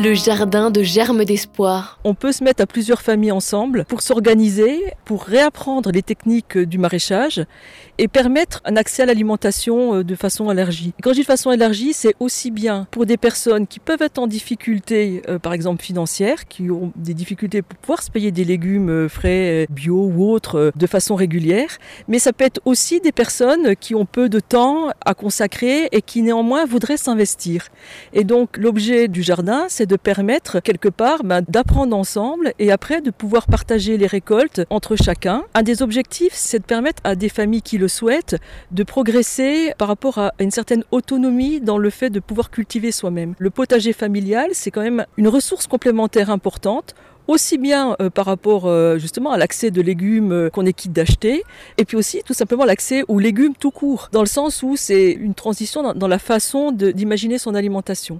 Le jardin de germes d'espoir. On peut se mettre à plusieurs familles ensemble pour s'organiser, pour réapprendre les techniques du maraîchage et permettre un accès à l'alimentation euh, de façon élargie. Quand je dis de façon élargie, c'est aussi bien pour des personnes qui peuvent être en difficulté, euh, par exemple financière, qui ont des difficultés pour pouvoir se payer des légumes euh, frais, bio ou autres de façon régulière, mais ça peut être aussi des personnes qui ont peu de temps à consacrer et qui néanmoins voudraient s'investir. Et donc l'objet du jardin, c'est de permettre quelque part ben, d'apprendre ensemble et après de pouvoir partager les récoltes entre chacun. Un des objectifs, c'est de permettre à des familles qui le souhaitent de progresser par rapport à une certaine autonomie dans le fait de pouvoir cultiver soi-même. Le potager familial, c'est quand même une ressource complémentaire importante aussi bien euh, par rapport euh, justement à l'accès de légumes euh, qu'on est quitte d'acheter, et puis aussi tout simplement l'accès aux légumes tout court, dans le sens où c'est une transition dans, dans la façon d'imaginer son alimentation.